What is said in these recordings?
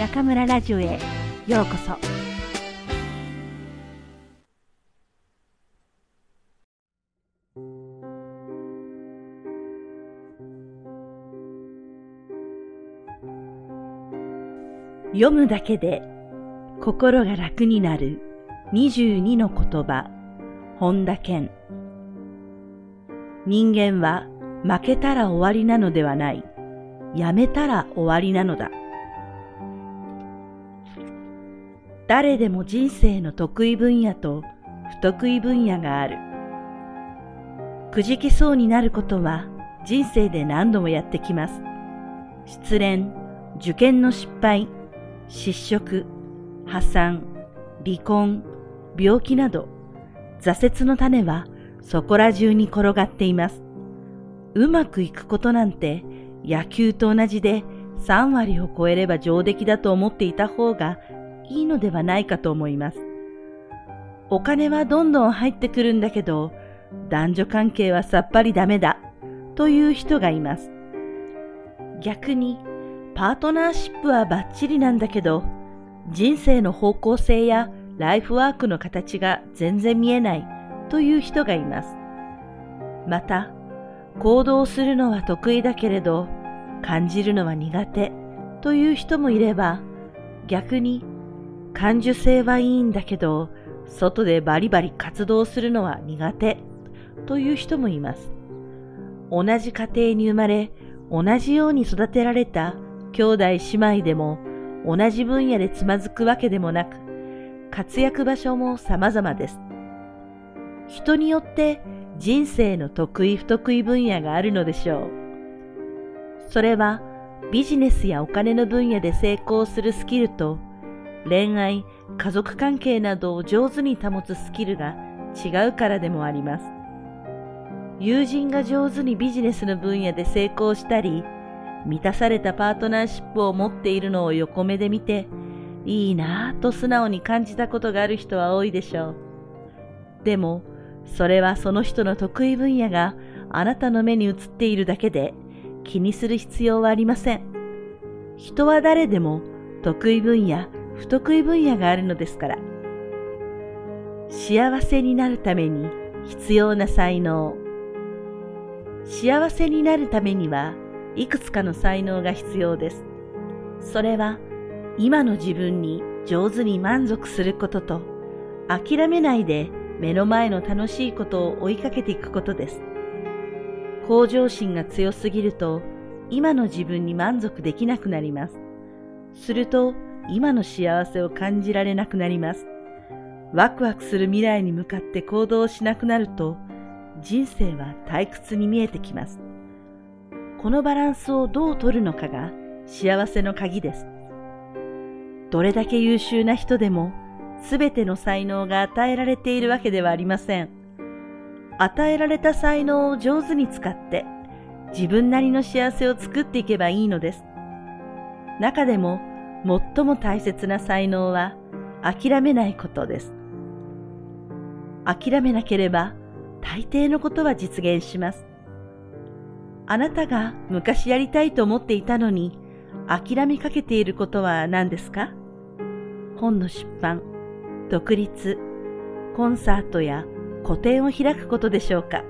中村ラジオへようこそ。読むだけで心が楽になる22の言葉本田健。人間は負けたら終わりなのではない。やめたら終わりなのだ。誰でも人生の得意分野と不得意分野がある。くじけそうになることは人生で何度もやってきます。失恋、受験の失敗、失職、破産、離婚、病気など、挫折の種はそこら中に転がっています。うまくいくことなんて野球と同じで3割を超えれば上出来だと思っていた方がいいのではないかと思います。お金はどんどん入ってくるんだけど、男女関係はさっぱりダメだという人がいます。逆に、パートナーシップはバッチリなんだけど、人生の方向性やライフワークの形が全然見えないという人がいます。また、行動するのは得意だけれど、感じるのは苦手という人もいれば、逆に感受性はいいんだけど、外でバリバリ活動するのは苦手という人もいます。同じ家庭に生まれ、同じように育てられた兄弟姉妹でも同じ分野でつまずくわけでもなく、活躍場所も様々です。人によって人生の得意不得意分野があるのでしょう。それはビジネスやお金の分野で成功するスキルと恋愛、家族関係などを上手に保つスキルが違うからでもあります。友人が上手にビジネスの分野で成功したり、満たされたパートナーシップを持っているのを横目で見て、いいなぁと素直に感じたことがある人は多いでしょう。でも、それはその人の得意分野があなたの目に映っているだけで気にする必要はありません。人は誰でも得意分野、不得意分野があるのですから。幸せになるために必要な才能。幸せになるためにはいくつかの才能が必要です。それは今の自分に上手に満足することと諦めないで目の前の楽しいことを追いかけていくことです。向上心が強すぎると今の自分に満足できなくなります。すると今の幸せを感じられなくなります。ワクワクする未来に向かって行動しなくなると、人生は退屈に見えてきます。このバランスをどう取るのかが幸せの鍵です。どれだけ優秀な人でも、すべての才能が与えられているわけではありません。与えられた才能を上手に使って、自分なりの幸せを作っていけばいいのです。中でも、最も大切な才能は諦めないことです。諦めなければ大抵のことは実現します。あなたが昔やりたいと思っていたのに諦めかけていることは何ですか？本の出版、独立、コンサートや個展を開くことでしょうか？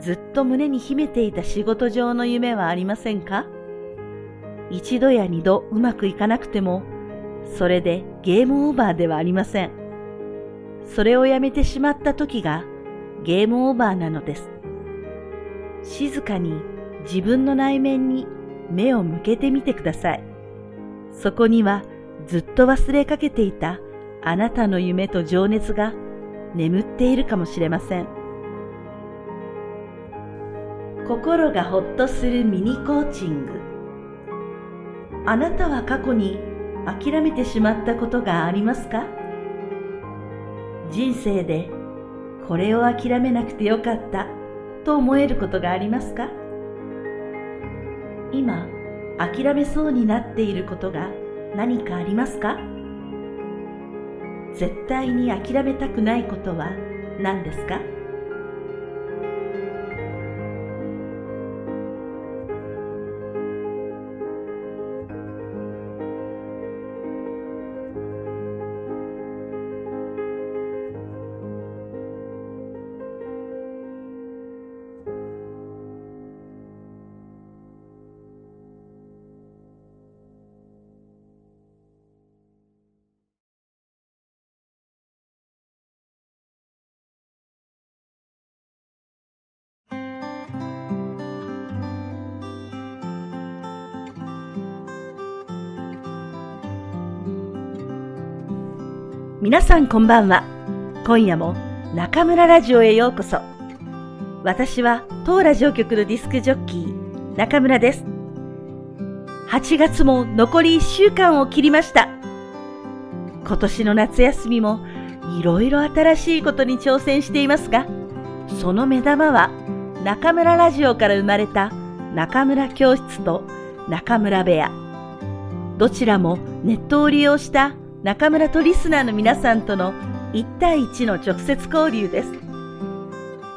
ずっと胸に秘めていた仕事上の夢はありませんか？一度や二度うまくいかなくても、それでゲームオーバーではありません。それをやめてしまった時がゲームオーバーなのです。静かに自分の内面に目を向けてみてください。そこにはずっと忘れかけていたあなたの夢と情熱が眠っているかもしれません。心がほっとするミニコーチングあなたは過去に諦めてしまったことがありますか？人生でこれを諦めなくてよかったと思えることがありますか？今諦めそうになっていることが何かありますか？絶対に諦めたくないことは何ですか？皆さんこんばんは。今夜も中村ラジオへようこそ。私は当ラジオ局のディスクジョッキー、中村です。8月も残り1週間を切りました。今年の夏休みもいろいろ新しいことに挑戦していますが、その目玉は中村ラジオから生まれた中村教室と中村部屋。どちらもネットを利用した中村とリスナーの皆さんとの1対1の直接交流です。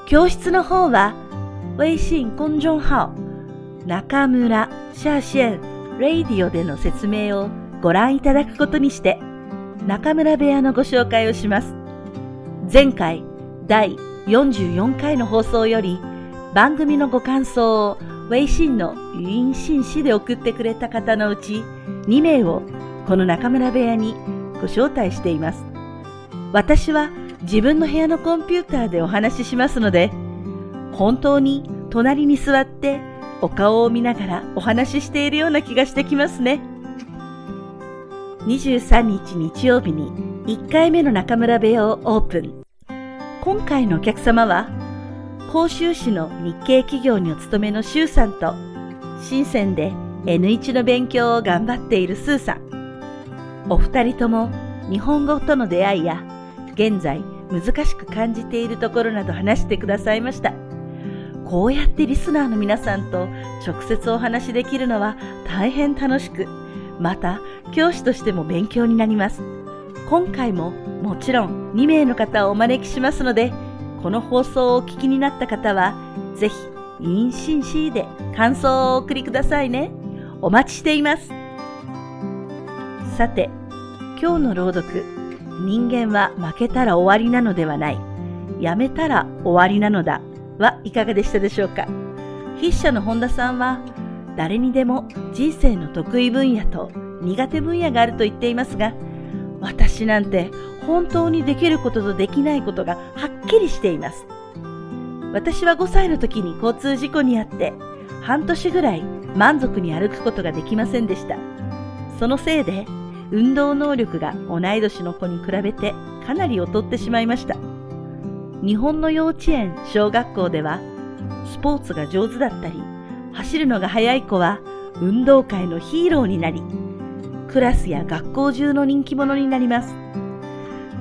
教室の方は、微信公众号中村下線レイディオでの説明をご覧いただくことにして、中村部屋のご紹介をします。前回第44回の放送より番組のご感想を微信の語音信息で送ってくれた方のうち2名をこの中村部屋にご招待しています。私は自分の部屋のコンピューターでお話ししますので、本当に隣に座ってお顔を見ながらお話ししているような気がしてきますね。23日日曜日に1回目の中村部屋をオープン。今回のお客様は、甲州市の日系企業にお勤めの周さんと、深センで N1 の勉強を頑張っているスーさん。お二人とも日本語との出会いや現在難しく感じているところなど話してくださいました。こうやってリスナーの皆さんと直接お話しできるのは大変楽しく、また教師としても勉強になります。今回ももちろん2名の方をお招きしますので、この放送をお聞きになった方は、ぜひ、インシンシーで感想をお送りくださいね。お待ちしています。さて、今日の朗読、人間は負けたら終わりなのではない、やめたら終わりなのだはいかがでしたでしょうか筆者の本田さんは、誰にでも人生の得意分野と苦手分野があると言っていますが、私なんて本当にできることとできないことがはっきりしています。私は5歳の時に交通事故にあって、半年ぐらい満足に歩くことができませんでした。そのせいで運動能力が同い年の子に比べてかなり劣ってしまいました。日本の幼稚園、小学校では、スポーツが上手だったり、走るのが速い子は運動会のヒーローになり、クラスや学校中の人気者になります。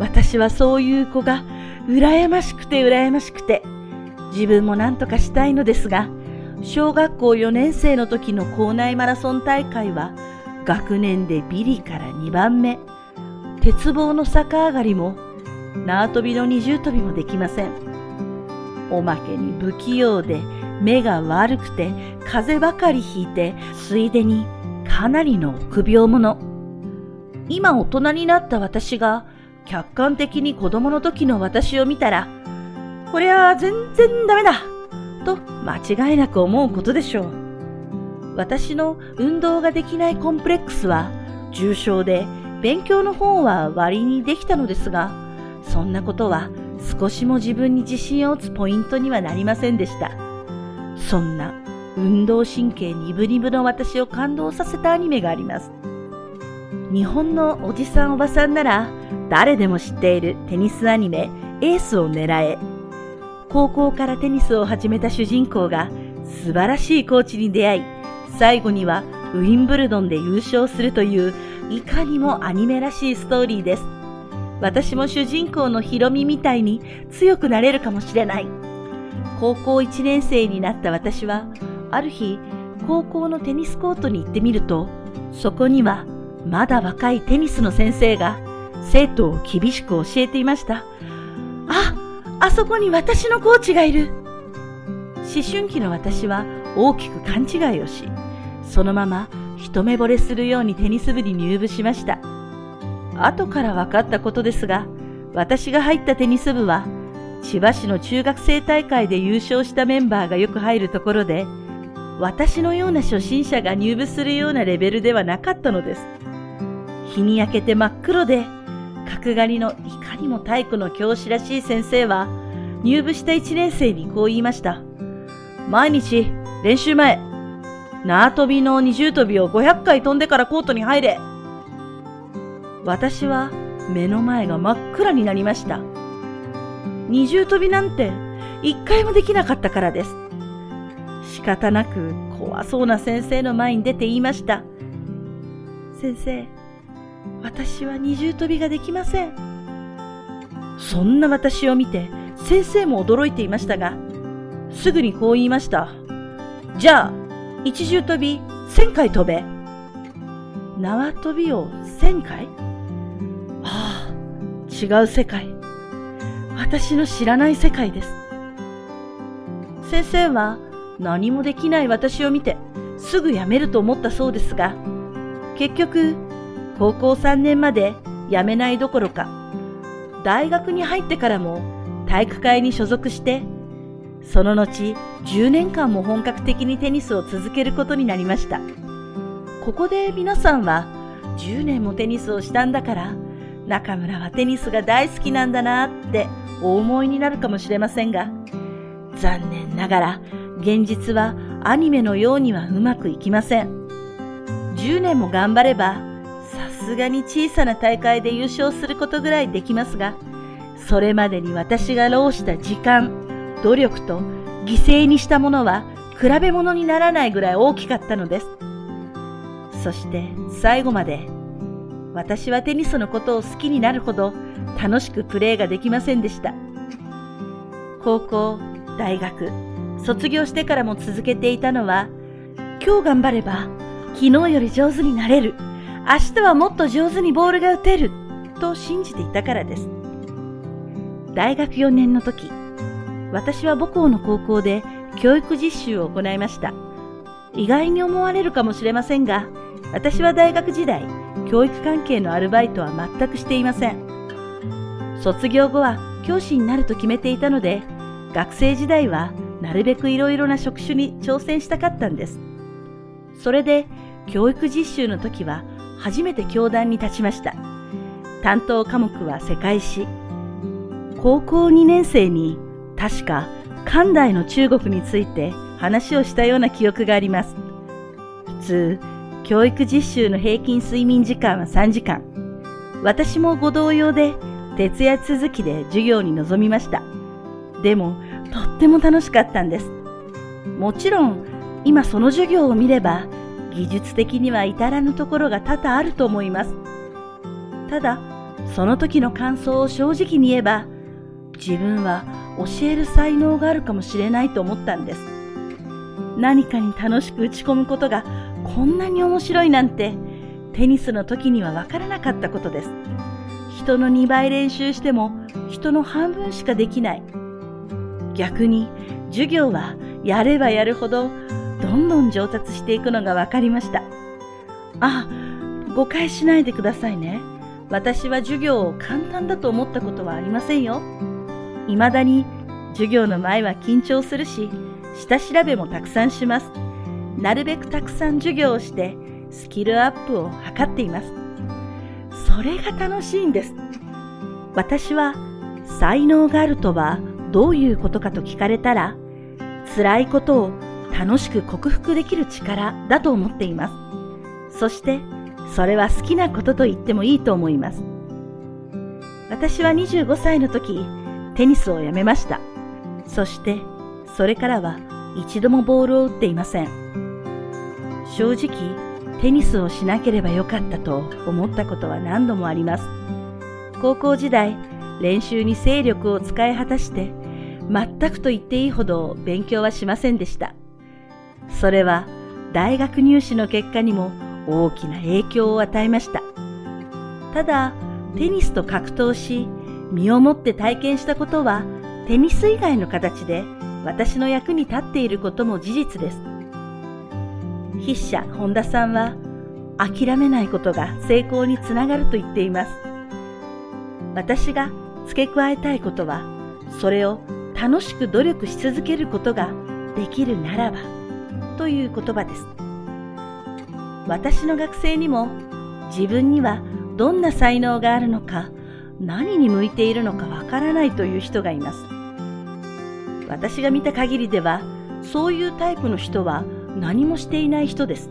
私はそういう子が羨ましくて羨ましくて、自分も何とかしたいのですが、小学校4年生の時の校内マラソン大会は学年でビリから2番目。鉄棒の逆上がりも、縄跳びの二重跳びもできません。おまけに不器用で目が悪くて風邪ばかりひいて、ついでにかなりの臆病者。今大人になった私が客観的に子供の時の私を見たら、こりゃ全然ダメだと間違いなく思うことでしょう。私の運動ができないコンプレックスは重症で勉強の方は割にできたのですが、そんなことは少しも自分に自信を持つポイントにはなりませんでした。そんな運動神経ニブニブの私を感動させたアニメがあります。日本のおじさんおばさんなら誰でも知っているテニスアニメエースを狙え。高校からテニスを始めた主人公が素晴らしいコーチに出会い、最後にはウィンブルドンで優勝するといういかにもアニメらしいストーリーです。私も主人公のヒロミみたいに強くなれるかもしれない。高校1年生になった私は、ある日、高校のテニスコートに行ってみると、そこにはまだ若いテニスの先生が生徒を厳しく教えていました。あ、あそこに私のコーチがいる。思春期の私は大きく勘違いをし、そのまま一目惚れするようにテニス部に入部しました。後から分かったことですが、私が入ったテニス部は、千葉市の中学生大会で優勝したメンバーがよく入るところで、私のような初心者が入部するようなレベルではなかったのです。日に焼けて真っ黒で、角刈りのいかにも体育の教師らしい先生は、入部した1年生にこう言いました。毎日、練習前、縄跳びの二重跳びを500回飛んでからコートに入れ。私は目の前が真っ暗になりました。二重跳びなんて一回もできなかったからです。仕方なく怖そうな先生の前に出て言いました。先生、私は二重跳びができません。そんな私を見て先生も驚いていましたが、すぐにこう言いました。じゃあ、一重跳び千回飛べ。縄跳びを千回？ああ、違う世界。私の知らない世界です。先生は何もできない私を見てすぐ辞めると思ったそうですが、結局、高校3年まで辞めないどころか、大学に入ってからも体育会に所属して、その後10年間も本格的にテニスを続けることになりました。ここで皆さんは10年もテニスをしたんだから中村はテニスが大好きなんだなってお思いになるかもしれませんが残念ながら現実はアニメのようにはうまくいきません10年も頑張ればさすがに小さな大会で優勝することぐらいできますがそれまでに私が浪した時間努力と犠牲にしたものは比べ物にならないぐらい大きかったのですそして最後まで私はテニスのことを好きになるほど楽しくプレーができませんでした。高校、大学、卒業してからも続けていたのは、今日頑張れば昨日より上手になれる。明日はもっと上手にボールが打てる。と信じていたからです。大学4年の時、私は母校の高校で教育実習を行いました。意外に思われるかもしれませんが、私は大学時代、教育関係のアルバイトは全くしていません。卒業後は教師になると決めていたので、学生時代はなるべくいろいろな職種に挑戦したかったんです。それで、教育実習の時は初めて教壇に立ちました。担当科目は世界史。高校2年生に確か漢代の中国について話をしたような記憶があります。普通、教育実習の平均睡眠時間は3時間。私もご同様で徹夜続きで授業に臨みました。でも、とっても楽しかったんです。もちろん、今その授業を見れば、技術的には至らぬところが多々あると思います。ただ、その時の感想を正直に言えば、自分は教える才能があるかもしれないと思ったんです。何かに楽しく打ち込むことがこんなに面白いなんてテニスの時にはわからなかったことです。人の2倍練習しても人の半分しかできない。逆に授業はやればやるほどどんどん上達していくのがわかりました。あ、誤解しないでくださいね。私は授業を簡単だと思ったことはありませんよ。未だに授業の前は緊張するし、下調べもたくさんします。なるべくたくさん授業をしてスキルアップを図っています。それが楽しいんです。私は才能があるとはどういうことかと聞かれたら辛いことを楽しく克服できる力だと思っています。そしてそれは好きなことと言ってもいいと思います。私は25歳の時テニスをやめました。そしてそれからは一度もボールを打っていません。正直、テニスをしなければよかったと思ったことは何度もあります。高校時代、練習に精力を使い果たして、全くと言っていいほど勉強はしませんでした。それは大学入試の結果にも大きな影響を与えました。ただ、テニスと格闘し、身をもって体験したことは、テニス以外の形で私の役に立っていることも事実です。筆者本田さんは諦めないことが成功につながると言っています。私が付け加えたいことはそれを楽しく努力し続けることができるならばという言葉です。私の学生にも自分にはどんな才能があるのか何に向いているのかわからないという人がいます。私が見た限りではそういうタイプの人は何もしていない人です。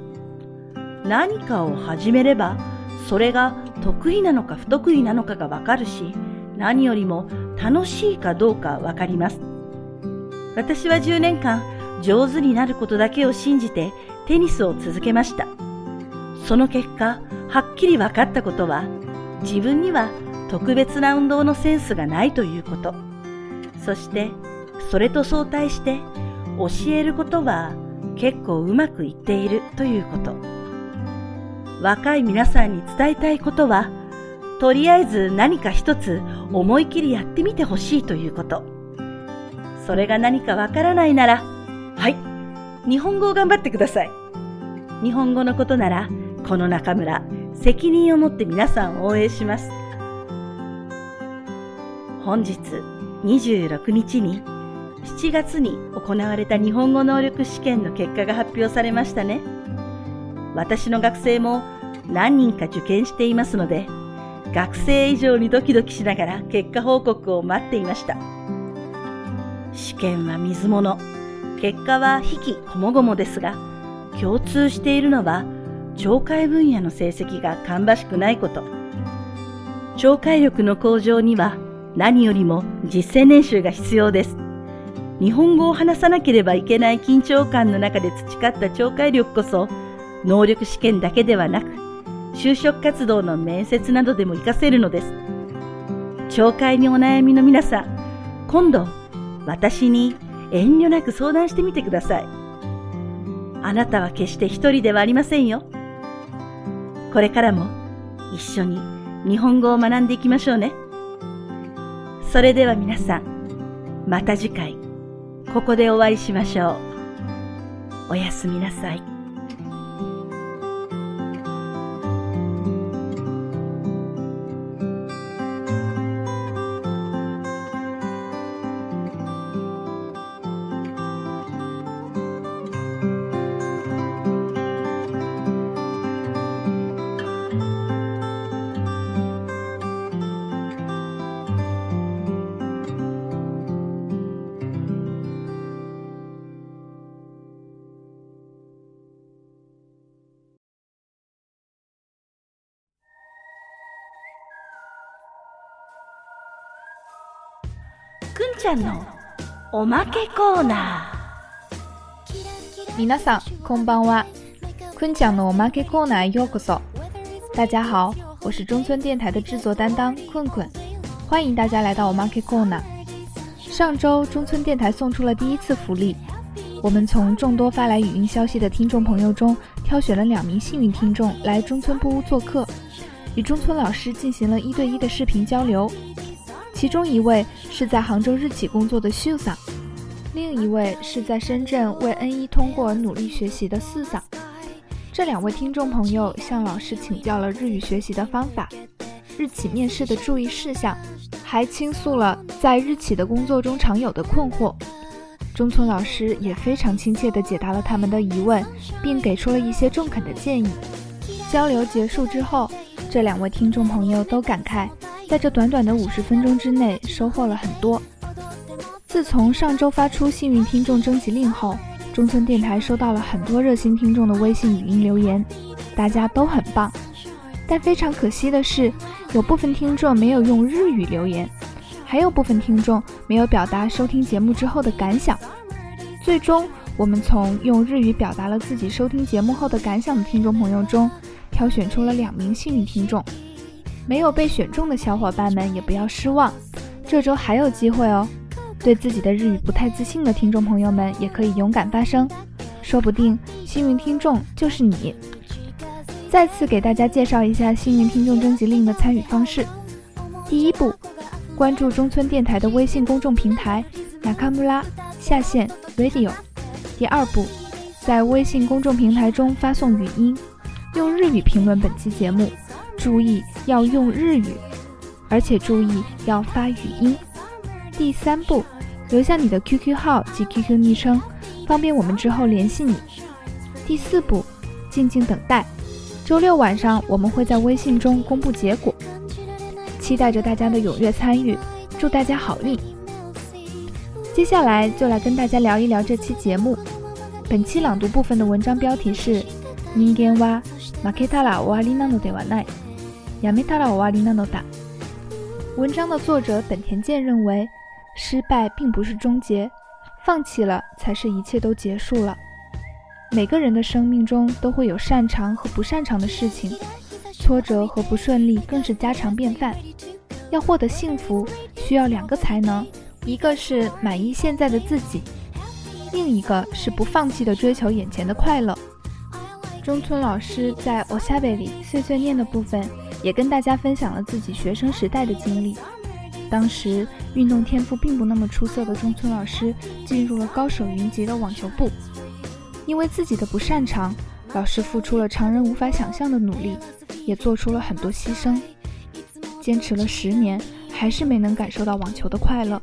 何かを始めれば、それが得意なのか不得意なのかがわかるし、何よりも楽しいかどうかわかります。私は10年間上手になることだけを信じてテニスを続けました。その結果、はっきり分かったことは、自分には特別な運動のセンスがないということ。そして、それと相対して、教えることは結構うまくいっているということ。若い皆さんに伝えたいことは、とりあえず何か一つ思い切りやってみてほしいということ。それが何かわからないなら、はい、日本語を頑張ってください。日本語のことなら、この中村、責任を持って皆さんを応援します。本日26日に7月に行われた日本語能力試験の結果が発表されましたね。私の学生も何人か受験していますので、学生以上にドキドキしながら結果報告を待っていました。試験は水物、結果は引きこもごもですが、共通しているのは、聴解分野の成績が芳しくないこと。聴解力の向上には何よりも実践練習が必要です。日本語を話さなければいけない緊張感の中で培った聴解力こそ、能力試験だけではなく、就職活動の面接などでも活かせるのです。聴解にお悩みの皆さん、今度、私に遠慮なく相談してみてください。あなたは決して一人ではありませんよ。これからも一緒に日本語を学んでいきましょうね。それでは皆さん、また次回、ここでお会いしましょう。おやすみなさい。くんちゃんのおまけコーナー。皆さん、こんばんは。くんちゃんのおまけコーナーようこそ。大家好，我是中村电台的制作担当困困，欢迎大家来到我 Market Corner。上周中村电台送出了第一次福利，我们从众多发来语音消息的听众朋友中挑选了两名幸运听众来中村布屋做客，与中村老师进行了一对一的视频交流。 其中一位是在杭州日企工作的秀桑，另一位是在深圳为 N 一通过而努力学习的四桑。这两位听众朋友向老师请教了日语学习的方法、日企面试的注意事项，还倾诉了在日企的工作中常有的困惑。中村老师也非常亲切地解答了他们的疑问，并给出了一些中肯的建议。交流结束之后，这两位听众朋友都感慨。在这短短的五十分钟之内，收获了很多。自从上周发出幸运听众征集令后，中村电台收到了很多热心听众的微信语音留言，大家都很棒。但非常可惜的是，有部分听众没有用日语留言，还有部分听众没有表达收听节目之后的感想。最终，我们从用日语表达了自己收听节目后的感想的听众朋友中，挑选出了两名幸运听众。没有被选中的小伙伴们也不要失望，这周还有机会哦。对自己的日语不太自信的听众朋友们也可以勇敢发声，说不定幸运听众就是你。再次给大家介绍一下幸运听众征集令的参与方式：第一步，关注中村电台的微信公众平台 “nakamura 下线 radio”；第二步，在微信公众平台中发送语音，用日语评论本期节目。注意要用日语，而且注意要发语音。第三步，留下你的 QQ 号及 QQ 昵称，方便我们之后联系你。第四步，静静等待。周六晚上我们会在微信中公布结果，期待着大家的踊跃参与，祝大家好运。接下来就来跟大家聊一聊这期节目。本期朗读部分的文章标题是“人間は負けたら終わりなのではない”。 やめたら終わりなのだ。文章的作者本田健认为，失败并不是终结，放弃了才是一切都结束了。每个人的生命中都会有擅长和不擅长的事情，挫折和不顺利更是家常便饭。要获得幸福，需要两个才能，一个是满意现在的自己，另一个是不放弃的追求眼前的快乐。中村老师在《我下贝里碎碎念》的部分， 也跟大家分享了自己学生时代的经历。当时运动天赋并不那么出色的中村老师，进入了高手云集的网球部。因为自己的不擅长，老师付出了常人无法想象的努力，也做出了很多牺牲。坚持了十年，还是没能感受到网球的快乐。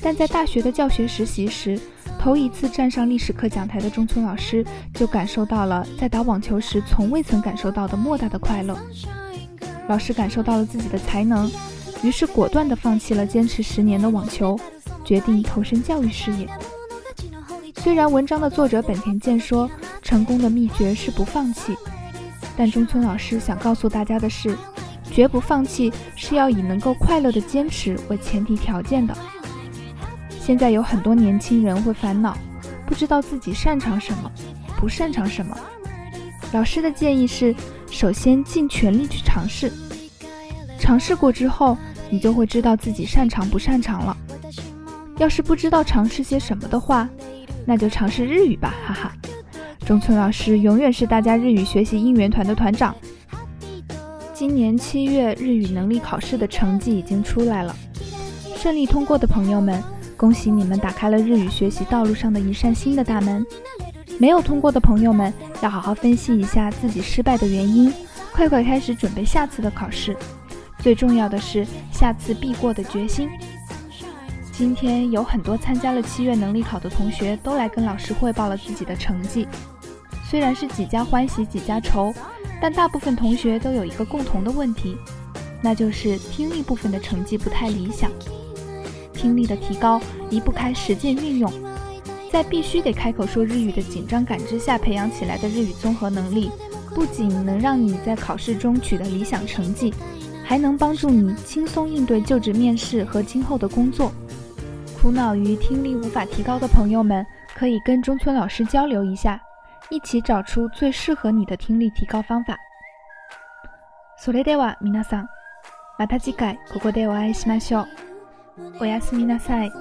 但在大学的教学实习时，头一次站上历史课讲台的中村老师就感受到了在打网球时从未曾感受到的莫大的快乐。老师感受到了自己的才能，于是果断地放弃了坚持十年的网球，决定投身教育事业。虽然文章的作者本田健说成功的秘诀是不放弃，但中村老师想告诉大家的是，绝不放弃是要以能够快乐的坚持为前提条件的。现在有很多年轻人会烦恼，不知道自己擅长什么，不擅长什么。老师的建议是，首先尽全力去尝试，尝试过之后，你就会知道自己擅长不擅长了。要是不知道尝试些什么的话，那就尝试日语吧，哈哈！中村老师永远是大家日语学习应援团的团长。今年七月日语能力考试的成绩已经出来了，顺利通过的朋友们，恭喜你们打开了日语学习道路上的一扇新的大门。没有通过的朋友们，要好好分析一下自己失败的原因，快快开始准备下次的考试。最重要的是下次必过的决心。今天有很多参加了七月能力考的同学都来跟老师汇报了自己的成绩，虽然是几家欢喜几家愁，但大部分同学都有一个共同的问题，那就是听力部分的成绩不太理想。听力的提高离不开实践运用，在必须得开口说日语的紧张感之下培养起来的日语综合能力，不仅能让你在考试中取得理想成绩，还能帮助你轻松应对就职面试和今后的工作。苦恼于听力无法提高的朋友们，可以跟中村老师交流一下，一起找出最适合你的听力提高方法。それでは皆さん、また次回ここでお会いしましょう。おやすみなさい。